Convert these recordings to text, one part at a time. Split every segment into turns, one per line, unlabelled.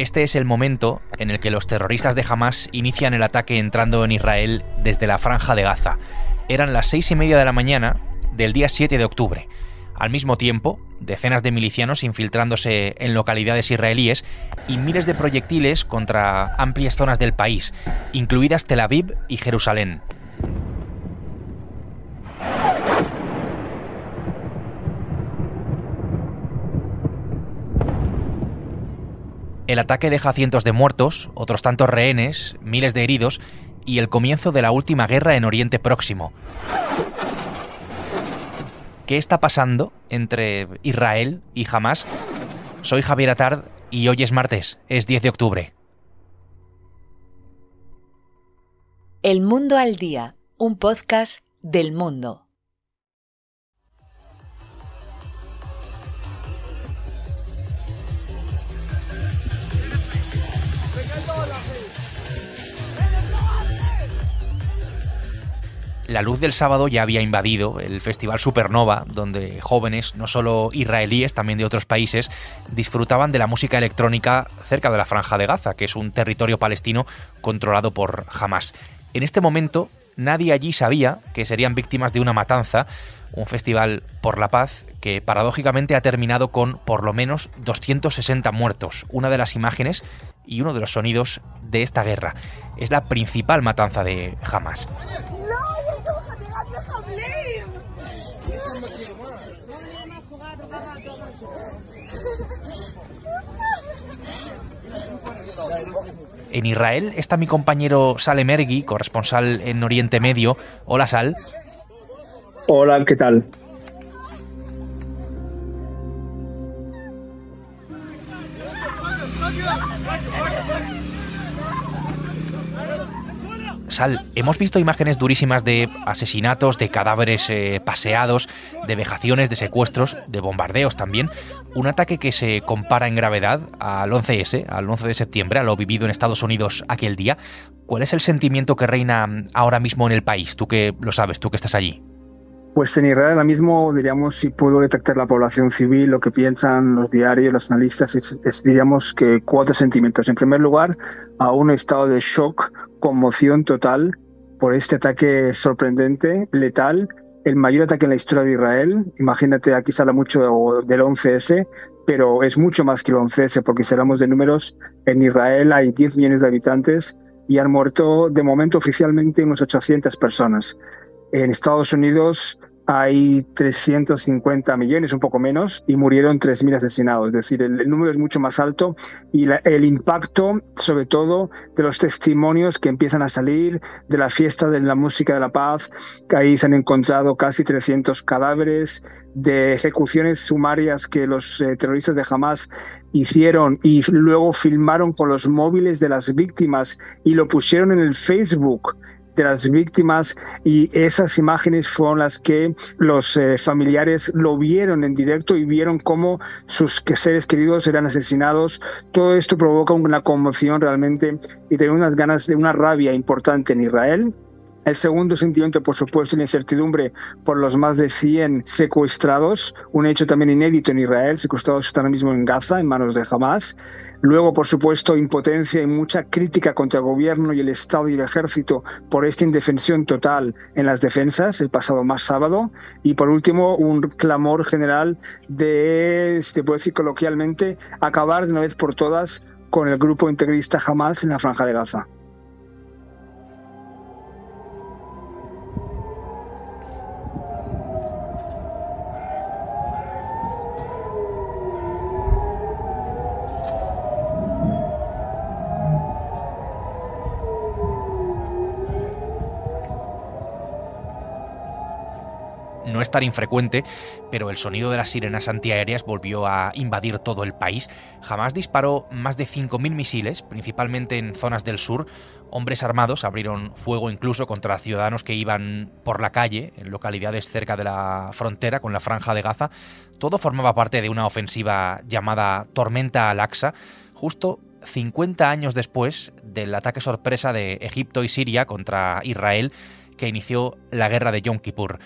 Este es el momento en el que los terroristas de Hamas inician el ataque entrando en Israel desde la franja de Gaza. Eran las seis y media de la mañana del día 7 de octubre. Al mismo tiempo, decenas de milicianos infiltrándose en localidades israelíes y miles de proyectiles contra amplias zonas del país, incluidas Tel Aviv y Jerusalén. El ataque deja cientos de muertos, otros tantos rehenes, miles de heridos y el comienzo de la última guerra en Oriente Próximo. ¿Qué está pasando entre Israel y Hamas? Soy Javier Atard y hoy es martes, es 10 de octubre.
El Mundo al Día, un podcast del mundo.
La luz del sábado ya había invadido el Festival Supernova, donde jóvenes, no solo israelíes, también de otros países, disfrutaban de la música electrónica cerca de la Franja de Gaza, que es un territorio palestino controlado por Hamas. En este momento, nadie allí sabía que serían víctimas de una matanza, un festival por la paz que paradójicamente ha terminado con por lo menos 260 muertos, una de las imágenes y uno de los sonidos de esta guerra. Es la principal matanza de Hamas. En Israel está mi compañero Sale Mergui, corresponsal en Oriente Medio. Hola Sal.
Hola, ¿qué tal?
Sal, hemos visto imágenes durísimas de asesinatos, de cadáveres eh, paseados, de vejaciones, de secuestros, de bombardeos también. Un ataque que se compara en gravedad al 11S, al 11 de septiembre, a lo vivido en Estados Unidos aquel día. ¿Cuál es el sentimiento que reina ahora mismo en el país? Tú que lo sabes, tú que estás allí.
Pues en Israel ahora mismo, diríamos, si puedo detectar la población civil, lo que piensan los diarios, los analistas, es, diríamos que cuatro sentimientos. En primer lugar, a un estado de shock, conmoción total por este ataque sorprendente, letal, el mayor ataque en la historia de Israel. Imagínate, aquí se habla mucho del 11S, pero es mucho más que el 11S, porque si hablamos de números, en Israel hay 10 millones de habitantes y han muerto de momento oficialmente unos 800 personas. En Estados Unidos hay 350 millones, un poco menos, y murieron 3.000 asesinados. Es decir, el, número es mucho más alto y el impacto, sobre todo, de los testimonios que empiezan a salir de la fiesta de la música de la paz, que ahí se han encontrado casi 300 cadáveres, de ejecuciones sumarias que los eh, terroristas de Hamas hicieron y luego filmaron con los móviles de las víctimas y lo pusieron en el Facebook de las víctimas y esas imágenes fueron las que los eh, familiares lo vieron en directo y vieron cómo sus seres queridos eran asesinados. Todo esto provoca una conmoción realmente y tiene unas ganas de una rabia importante en Israel el segundo sentimiento, por supuesto, la incertidumbre por los más de 100 secuestrados, un hecho también inédito en Israel, secuestrados ahora mismo en Gaza, en manos de Hamas. Luego, por supuesto, impotencia y mucha crítica contra el gobierno y el Estado y el ejército por esta indefensión total en las defensas el pasado más sábado. Y por último, un clamor general de, se puede decir coloquialmente, acabar de una vez por todas con el grupo integrista Hamas en la franja de Gaza.
No es tan infrecuente, pero el sonido de las sirenas antiaéreas volvió a invadir todo el país. Jamás disparó más de 5.000 misiles, principalmente en zonas del sur. Hombres armados abrieron fuego incluso contra ciudadanos que iban por la calle, en localidades cerca de la frontera con la franja de Gaza. Todo formaba parte de una ofensiva llamada Tormenta al-Aqsa, justo 50 años después del ataque sorpresa de Egipto y Siria contra Israel que inició la guerra de Yom Kippur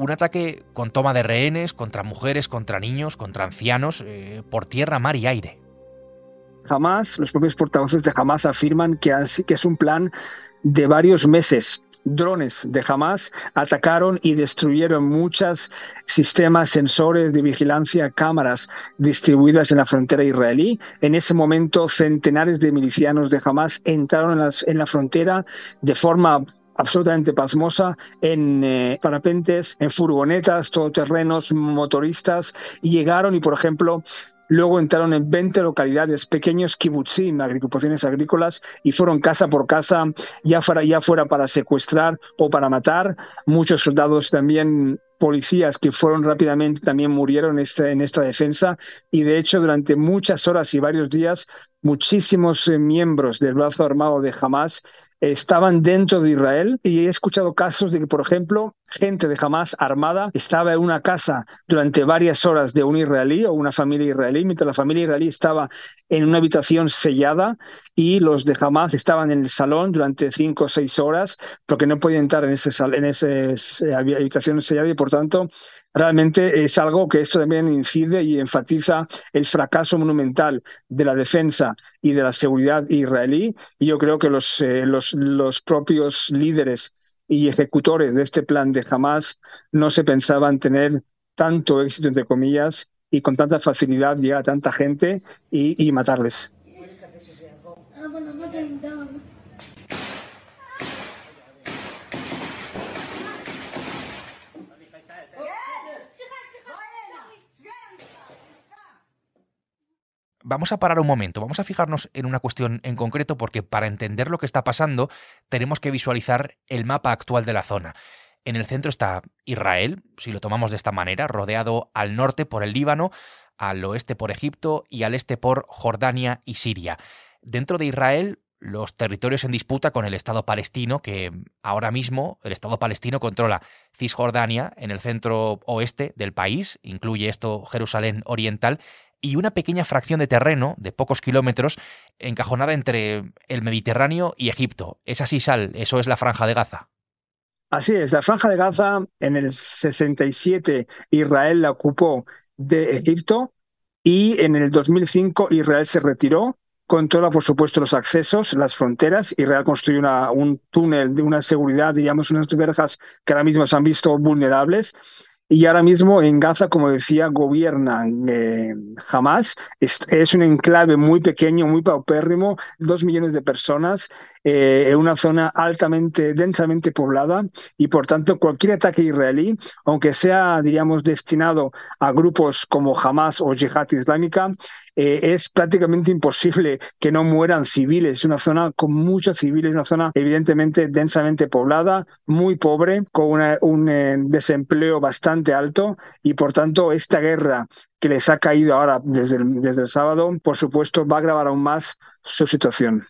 un ataque con toma de rehenes contra mujeres, contra niños, contra ancianos, eh, por tierra, mar y aire.
Jamás, los propios portavoces de Hamas afirman que, que es un plan de varios meses drones de Hamas atacaron y destruyeron muchos sistemas sensores de vigilancia, cámaras distribuidas en la frontera israelí. En ese momento, centenares de milicianos de Hamas entraron en, la frontera de forma absolutamente pasmosa en eh, parapentes, en furgonetas, todoterrenos, motoristas, y llegaron y, por ejemplo, Luego entraron en 20 localidades, pequeños kibutzim, agrupaciones agrícolas, y fueron casa por casa, ya fuera, ya fuera para secuestrar o para matar. Muchos soldados también policías que fueron rápidamente también murieron en esta, en esta defensa y de hecho durante muchas horas y varios días muchísimos eh, miembros del brazo armado de Hamas estaban dentro de Israel y he escuchado casos de que, por ejemplo, gente de Hamas armada estaba en una casa durante varias horas de un israelí o una familia israelí, mientras la familia israelí estaba en una habitación sellada y los de Hamas estaban en el salón durante cinco o seis horas porque no podían entrar en esa en ese, habitación sellada y por tanto realmente es algo que esto también incide y enfatiza el fracaso monumental de la defensa y de la seguridad israelí. Y yo creo que los, eh, los, los propios líderes y ejecutores de este plan de Hamas no se pensaban tener tanto éxito, entre comillas, y con tanta facilidad llegar a tanta gente y, y matarles.
Vamos a parar un momento, vamos a fijarnos en una cuestión en concreto porque para entender lo que está pasando tenemos que visualizar el mapa actual de la zona. En el centro está Israel, si lo tomamos de esta manera, rodeado al norte por el Líbano, al oeste por Egipto y al este por Jordania y Siria. Dentro de Israel, los territorios en disputa con el Estado palestino, que ahora mismo el Estado palestino controla Cisjordania en el centro oeste del país, incluye esto Jerusalén Oriental, y una pequeña fracción de terreno de pocos kilómetros encajonada entre el Mediterráneo y Egipto. Es así, Sal, eso es la franja de Gaza.
Así es, la franja de Gaza en el 67 Israel la ocupó de Egipto y en el 2005 Israel se retiró, controla por supuesto los accesos, las fronteras, Israel construyó una, un túnel de una seguridad, digamos unas verjas que ahora mismo se han visto vulnerables y ahora mismo en Gaza, como decía, gobierna eh, Hamas. Es, un enclave muy pequeño, muy paupérrimo, dos millones de personas, eh, en una zona altamente, densamente poblada. Y por tanto, cualquier ataque israelí, aunque sea, diríamos, destinado a grupos como Hamas o Jihad Islámica, eh, es prácticamente imposible que no mueran civiles. Es una zona con muchos civiles, una zona evidentemente densamente poblada, muy pobre, con un eh, desempleo bastante alto y por tanto esta guerra que les ha caído ahora desde desde el sábado, por supuesto, va a agravar aún más su situación.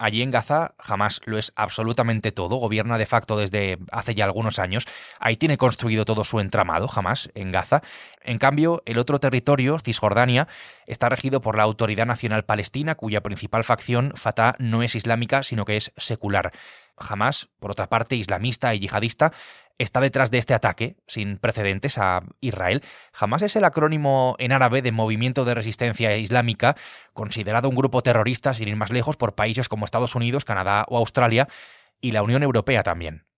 Allí en Gaza jamás lo es absolutamente todo, gobierna de facto desde hace ya algunos años, ahí tiene construido todo su entramado, jamás en Gaza. En cambio, el otro territorio, Cisjordania, está regido por la Autoridad Nacional Palestina, cuya principal facción, Fatah, no es islámica, sino que es secular. Jamás, por otra parte, islamista y yihadista, está detrás de este ataque sin precedentes a Israel. Jamás es el acrónimo en árabe de Movimiento de Resistencia Islámica, considerado un grupo terrorista sin ir más lejos por países como Estados Unidos, Canadá o Australia, y la Unión Europea también.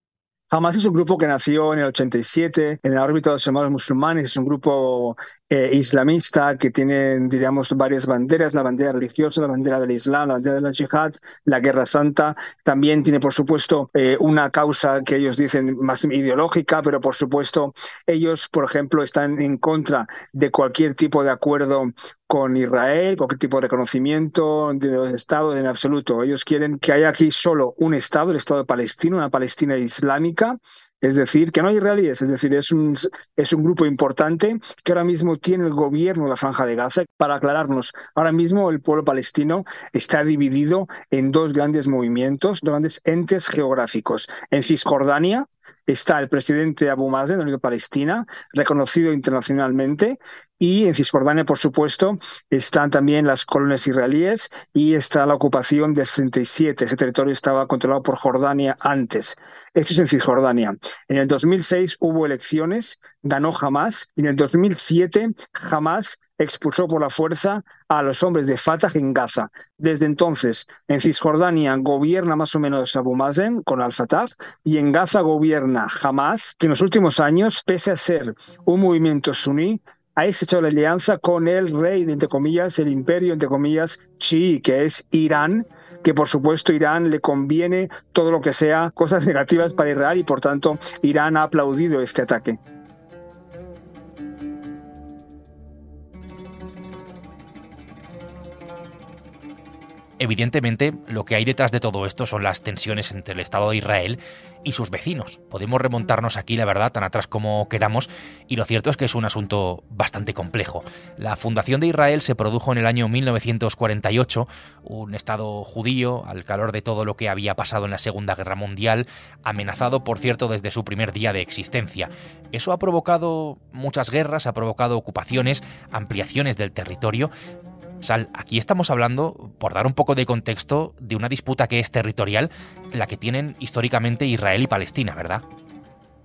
Hamas es un grupo que nació en el 87 en la órbita de los hermanos musulmanes. Es un grupo eh, islamista que tiene, diríamos, varias banderas, la bandera religiosa, la bandera del Islam, la bandera de la Jihad, la Guerra Santa. También tiene, por supuesto, eh, una causa que ellos dicen más ideológica, pero por supuesto, ellos, por ejemplo, están en contra de cualquier tipo de acuerdo con Israel, cualquier tipo de reconocimiento de los estados en absoluto. Ellos quieren que haya aquí solo un estado, el estado de Palestina, una Palestina islámica, es decir, que no hay israelíes, es decir, es un, es un grupo importante que ahora mismo tiene el gobierno de la Franja de Gaza. Para aclararnos, ahora mismo el pueblo palestino está dividido en dos grandes movimientos, dos grandes entes geográficos. En Cisjordania está el presidente Abu Mazen, de la Unión Palestina, reconocido internacionalmente, y en Cisjordania, por supuesto, están también las colonias israelíes y está la ocupación del 67. Ese territorio estaba controlado por Jordania antes. Esto es en Cisjordania. En el 2006 hubo elecciones, ganó Hamas, y en el 2007 Hamas expulsó por la fuerza a los hombres de Fatah en Gaza. Desde entonces, en Cisjordania gobierna más o menos Abu Mazen con al-Fatah y en Gaza gobierna Hamas, que en los últimos años, pese a ser un movimiento suní, ha hecho la alianza con el rey, entre comillas, el imperio, entre comillas, chií, que es Irán, que por supuesto Irán le conviene todo lo que sea cosas negativas para Israel y por tanto Irán ha aplaudido este ataque.
Evidentemente, lo que hay detrás de todo esto son las tensiones entre el Estado de Israel y sus vecinos. Podemos remontarnos aquí, la verdad, tan atrás como queramos, y lo cierto es que es un asunto bastante complejo. La fundación de Israel se produjo en el año 1948, un Estado judío, al calor de todo lo que había pasado en la Segunda Guerra Mundial, amenazado, por cierto, desde su primer día de existencia. Eso ha provocado muchas guerras, ha provocado ocupaciones, ampliaciones del territorio, Sal, aquí estamos hablando, por dar un poco de contexto, de una disputa que es territorial, la que tienen históricamente Israel y Palestina, ¿verdad?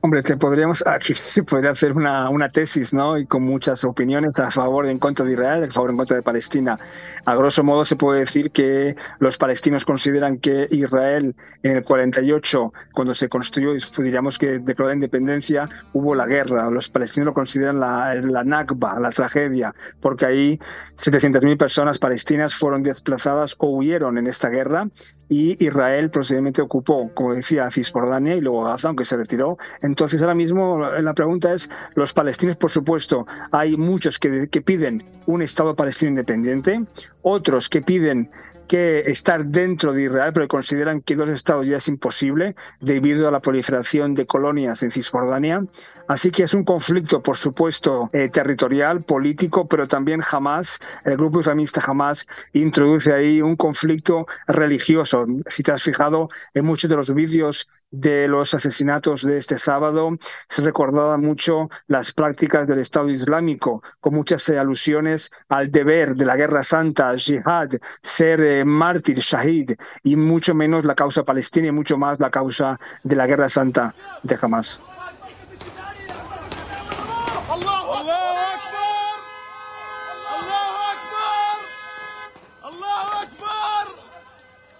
Hombre, te podríamos, aquí se podría hacer una, una, tesis, ¿no? Y con muchas opiniones a favor y en contra de Israel, a favor y en contra de Palestina. A grosso modo se puede decir que los palestinos consideran que Israel en el 48, cuando se construyó, diríamos que declaró la independencia, hubo la guerra. Los palestinos lo consideran la, la Nakba, la tragedia, porque ahí 700.000 personas palestinas fueron desplazadas o huyeron en esta guerra y Israel posiblemente ocupó, como decía, Cisjordania y luego Gaza, aunque se retiró. Entonces ahora mismo la pregunta es, los palestinos, por supuesto, hay muchos que, que piden un Estado palestino independiente, otros que piden que estar dentro de Israel, pero consideran que dos estados ya es imposible debido a la proliferación de colonias en Cisjordania. Así que es un conflicto, por supuesto, eh, territorial, político, pero también jamás, el grupo islamista jamás introduce ahí un conflicto religioso. Si te has fijado en muchos de los vídeos de los asesinatos de este sábado, se recordaba mucho las prácticas del Estado Islámico, con muchas alusiones al deber de la guerra santa, jihad, ser eh, mártir, shahid, y mucho menos la causa palestina y mucho más la causa de la guerra santa de Hamas.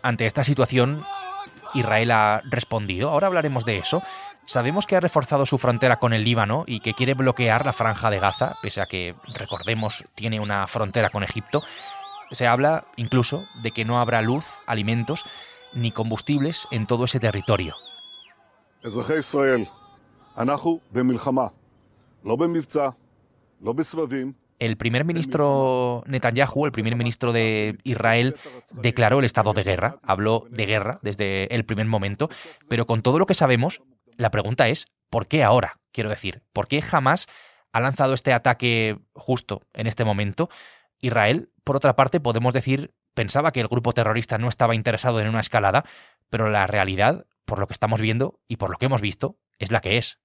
Ante esta situación, Israel ha respondido. Ahora hablaremos de eso. Sabemos que ha reforzado su frontera con el Líbano y que quiere bloquear la franja de Gaza, pese a que, recordemos, tiene una frontera con Egipto. Se habla incluso de que no habrá luz, alimentos ni combustibles en todo ese territorio. El primer ministro Netanyahu, el primer ministro de Israel, declaró el estado de guerra, habló de guerra desde el primer momento, pero con todo lo que sabemos, la pregunta es, ¿por qué ahora? Quiero decir, ¿por qué jamás ha lanzado este ataque justo en este momento? Israel, por otra parte, podemos decir, pensaba que el grupo terrorista no estaba interesado en una escalada, pero la realidad, por lo que estamos viendo y por lo que hemos visto, es la que es.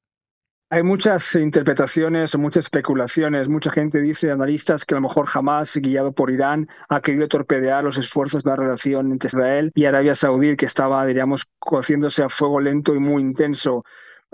Hay muchas interpretaciones, muchas especulaciones. Mucha gente dice, analistas, que a lo mejor jamás, guiado por Irán, ha querido torpedear los esfuerzos de la relación entre Israel y Arabia Saudí, que estaba, diríamos, cociéndose a fuego lento y muy intenso.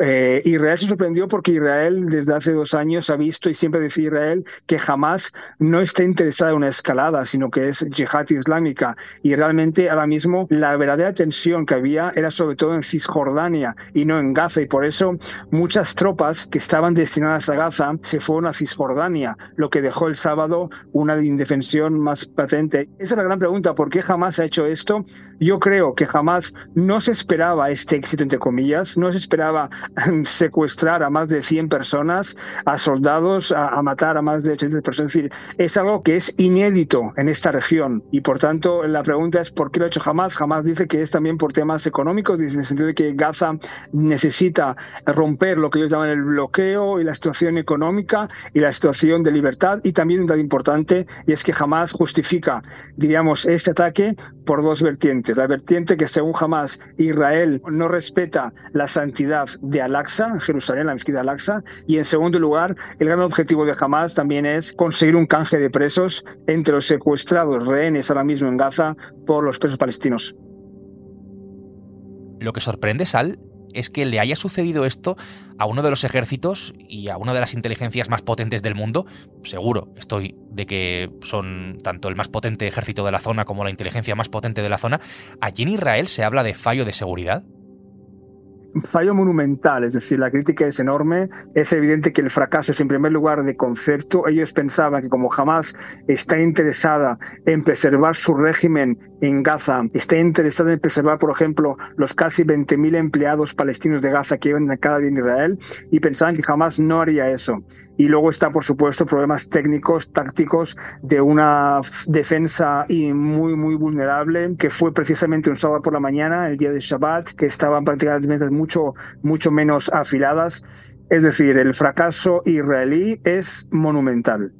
Eh, Israel se sorprendió porque Israel desde hace dos años ha visto y siempre decía Israel que jamás no está interesada en una escalada, sino que es yihad islámica. Y realmente ahora mismo la verdadera tensión que había era sobre todo en Cisjordania y no en Gaza. Y por eso muchas tropas que estaban destinadas a Gaza se fueron a Cisjordania, lo que dejó el sábado una indefensión más patente. Esa es la gran pregunta, ¿por qué jamás ha hecho esto? Yo creo que jamás no se esperaba este éxito, entre comillas, no se esperaba secuestrar a más de 100 personas, a soldados, a, matar a más de 80 personas. Es decir, es algo que es inédito en esta región y por tanto la pregunta es ¿por qué lo ha hecho jamás? Jamás dice que es también por temas económicos, en el sentido de que Gaza necesita romper lo que ellos llaman el bloqueo y la situación económica y la situación de libertad y también un dato importante y es que jamás justifica, diríamos, este ataque por dos vertientes. La vertiente que según jamás Israel no respeta la santidad de En Jerusalén, la mezquita Al-Aqsa. Y en segundo lugar, el gran objetivo de Hamas también es conseguir un canje de presos entre los secuestrados rehenes ahora mismo en Gaza por los presos palestinos.
Lo que sorprende, Sal, es que le haya sucedido esto a uno de los ejércitos y a una de las inteligencias más potentes del mundo. Seguro estoy de que son tanto el más potente ejército de la zona como la inteligencia más potente de la zona. Allí en Israel se habla de fallo de seguridad
fallo monumental, es decir, la crítica es enorme. Es evidente que el fracaso es en primer lugar de concepto. Ellos pensaban que como jamás está interesada en preservar su régimen en Gaza, está interesada en preservar, por ejemplo, los casi 20.000 empleados palestinos de Gaza que viven cada día en Israel, y pensaban que jamás no haría eso. Y luego está, por supuesto, problemas técnicos, tácticos de una defensa muy, muy vulnerable, que fue precisamente un sábado por la mañana, el día de Shabbat, que estaban prácticamente mucho, mucho menos afiladas. Es decir, el fracaso israelí es monumental.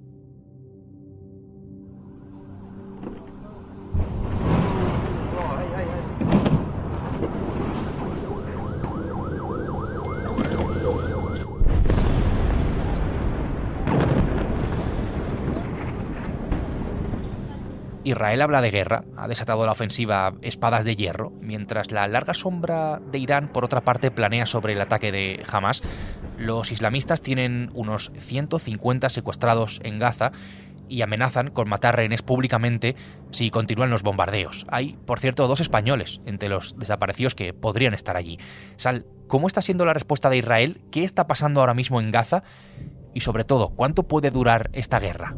Israel habla de guerra, ha desatado la ofensiva Espadas de Hierro, mientras la larga sombra de Irán, por otra parte, planea sobre el ataque de Hamas. Los islamistas tienen unos 150 secuestrados en Gaza y amenazan con matar rehenes públicamente si continúan los bombardeos. Hay, por cierto, dos españoles entre los desaparecidos que podrían estar allí. Sal, ¿cómo está siendo la respuesta de Israel? ¿Qué está pasando ahora mismo en Gaza? Y sobre todo, ¿cuánto puede durar esta guerra?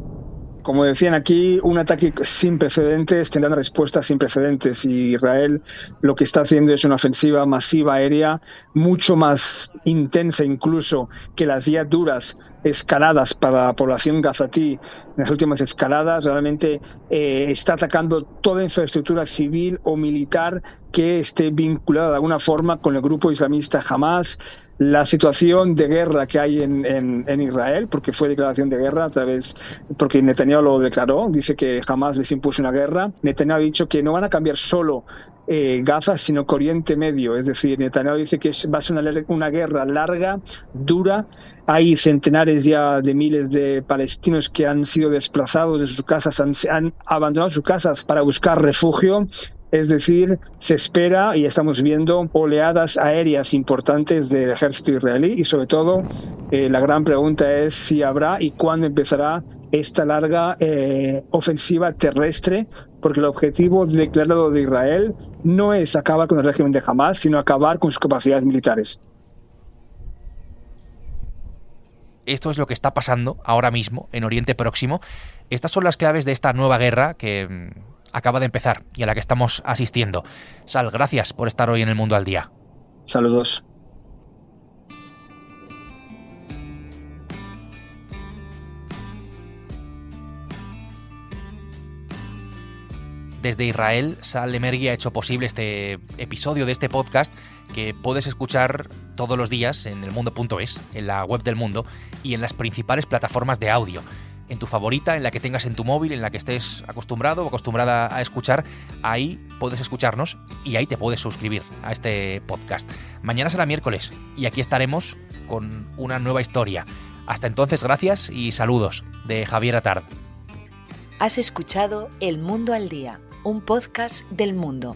Como decían aquí, un ataque sin precedentes tendrá respuestas sin precedentes. Y Israel lo que está haciendo es una ofensiva masiva aérea mucho más intensa incluso que las ya duras escaladas para la población gazatí, las últimas escaladas, realmente eh, está atacando toda infraestructura civil o militar que esté vinculada de alguna forma con el grupo islamista Hamas, la situación de guerra que hay en, en, Israel, porque fue declaración de guerra a través, porque Netanyahu lo declaró, dice que jamás les impuso una guerra. Netanyahu ha dicho que no van a cambiar solo eh, Gaza, sino que Oriente Medio. Es decir, Netanyahu dice que va a ser una, guerra larga, dura. Hay centenares ya de miles de palestinos que han sido desplazados de sus casas, han abandonado sus casas para buscar refugio. Es decir, se espera y estamos viendo oleadas aéreas importantes del ejército israelí y sobre todo eh, la gran pregunta es si habrá y cuándo empezará esta larga eh, ofensiva terrestre, porque el objetivo declarado de Israel no es acabar con el régimen de Hamas, sino acabar con sus capacidades militares.
Esto es lo que está pasando ahora mismo en Oriente Próximo. Estas son las claves de esta nueva guerra que mm, acaba de empezar y a la que estamos asistiendo. Sal, gracias por estar hoy en el Mundo al Día.
Saludos.
Desde Israel, Sal Emergui ha hecho posible este episodio de este podcast que puedes escuchar todos los días en elmundo.es, en la web del mundo y en las principales plataformas de audio. En tu favorita, en la que tengas en tu móvil, en la que estés acostumbrado o acostumbrada a escuchar, ahí puedes escucharnos y ahí te puedes suscribir a este podcast. Mañana será miércoles y aquí estaremos con una nueva historia. Hasta entonces, gracias y saludos de Javier Atard.
Has escuchado El Mundo al Día un podcast del mundo